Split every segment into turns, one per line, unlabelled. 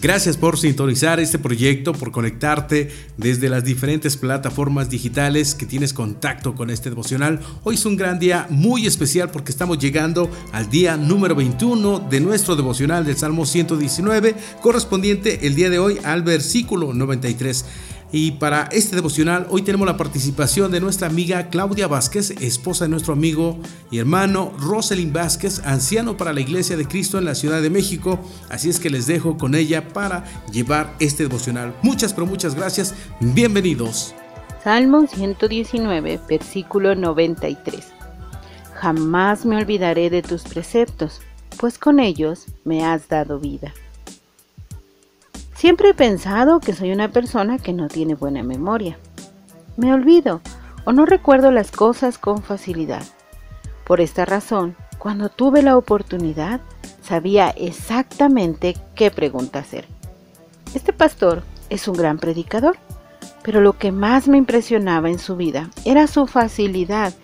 Gracias por sintonizar este proyecto, por conectarte desde las diferentes plataformas digitales que tienes contacto con este devocional. Hoy es un gran día muy especial porque estamos llegando al día número 21 de nuestro devocional del Salmo 119, correspondiente el día de hoy al versículo 93. Y para este devocional hoy tenemos la participación de nuestra amiga Claudia Vázquez, esposa de nuestro amigo y hermano Roselyn Vázquez, anciano para la Iglesia de Cristo en la Ciudad de México. Así es que les dejo con ella para llevar este devocional. Muchas, pero muchas gracias. Bienvenidos.
Salmo 119, versículo 93. Jamás me olvidaré de tus preceptos, pues con ellos me has dado vida. Siempre he pensado que soy una persona que no tiene buena memoria. Me olvido o no recuerdo las cosas con facilidad. Por esta razón, cuando tuve la oportunidad, sabía exactamente qué pregunta hacer. Este pastor es un gran predicador, pero lo que más me impresionaba en su vida era su facilidad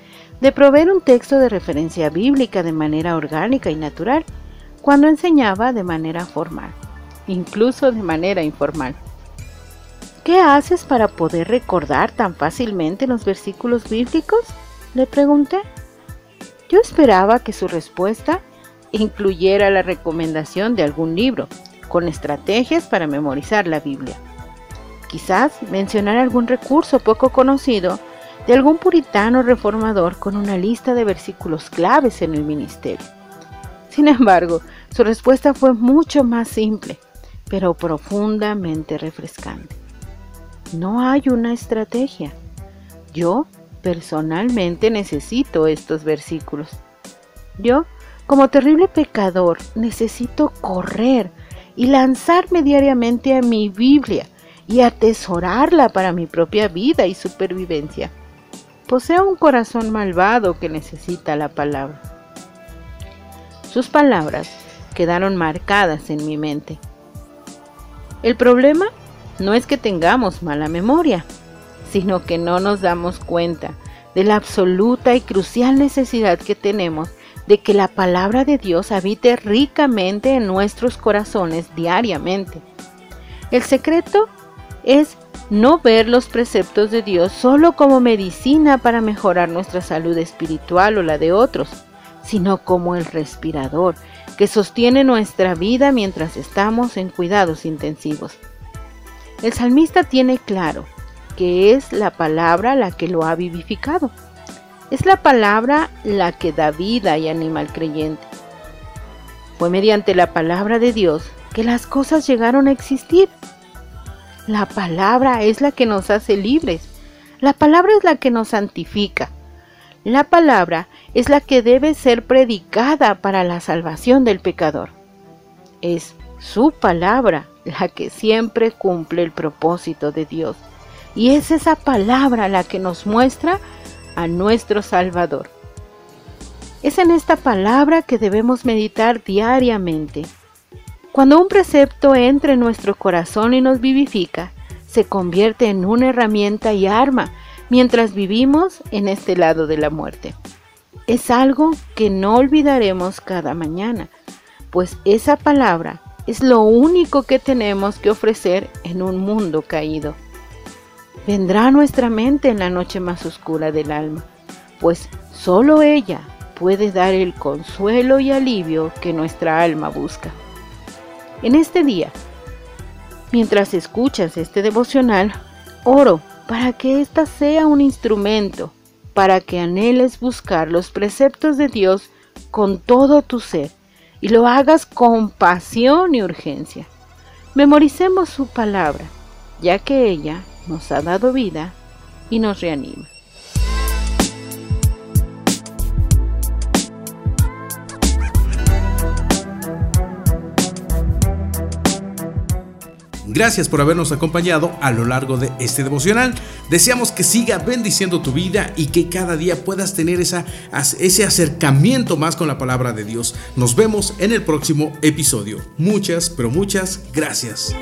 de proveer un texto de referencia bíblica de manera orgánica y natural cuando enseñaba de manera formal incluso de manera informal. ¿Qué haces para poder recordar tan fácilmente los versículos bíblicos? Le pregunté. Yo esperaba que su respuesta incluyera la recomendación de algún libro, con estrategias para memorizar la Biblia. Quizás mencionar algún recurso poco conocido de algún puritano reformador con una lista de versículos claves en el ministerio. Sin embargo, su respuesta fue mucho más simple pero profundamente refrescante. No hay una estrategia. Yo personalmente necesito estos versículos. Yo, como terrible pecador, necesito correr y lanzarme diariamente a mi Biblia y atesorarla para mi propia vida y supervivencia. Poseo un corazón malvado que necesita la palabra. Sus palabras quedaron marcadas en mi mente el problema no es que tengamos mala memoria, sino que no nos damos cuenta de la absoluta y crucial necesidad que tenemos de que la palabra de Dios habite ricamente en nuestros corazones diariamente. El secreto es no ver los preceptos de Dios solo como medicina para mejorar nuestra salud espiritual o la de otros, sino como el respirador que sostiene nuestra vida mientras estamos en cuidados intensivos. El salmista tiene claro que es la palabra la que lo ha vivificado. Es la palabra la que da vida y anima al creyente. Fue mediante la palabra de Dios que las cosas llegaron a existir. La palabra es la que nos hace libres. La palabra es la que nos santifica. La palabra es la que debe ser predicada para la salvación del pecador. Es su palabra la que siempre cumple el propósito de Dios. Y es esa palabra la que nos muestra a nuestro Salvador. Es en esta palabra que debemos meditar diariamente. Cuando un precepto entra en nuestro corazón y nos vivifica, se convierte en una herramienta y arma mientras vivimos en este lado de la muerte. Es algo que no olvidaremos cada mañana, pues esa palabra es lo único que tenemos que ofrecer en un mundo caído. Vendrá a nuestra mente en la noche más oscura del alma, pues solo ella puede dar el consuelo y alivio que nuestra alma busca. En este día, mientras escuchas este devocional, oro para que ésta sea un instrumento, para que anheles buscar los preceptos de Dios con todo tu ser y lo hagas con pasión y urgencia. Memoricemos su palabra, ya que ella nos ha dado vida y nos reanima.
Gracias por habernos acompañado a lo largo de este devocional. Deseamos que siga bendiciendo tu vida y que cada día puedas tener esa, ese acercamiento más con la palabra de Dios. Nos vemos en el próximo episodio. Muchas, pero muchas gracias.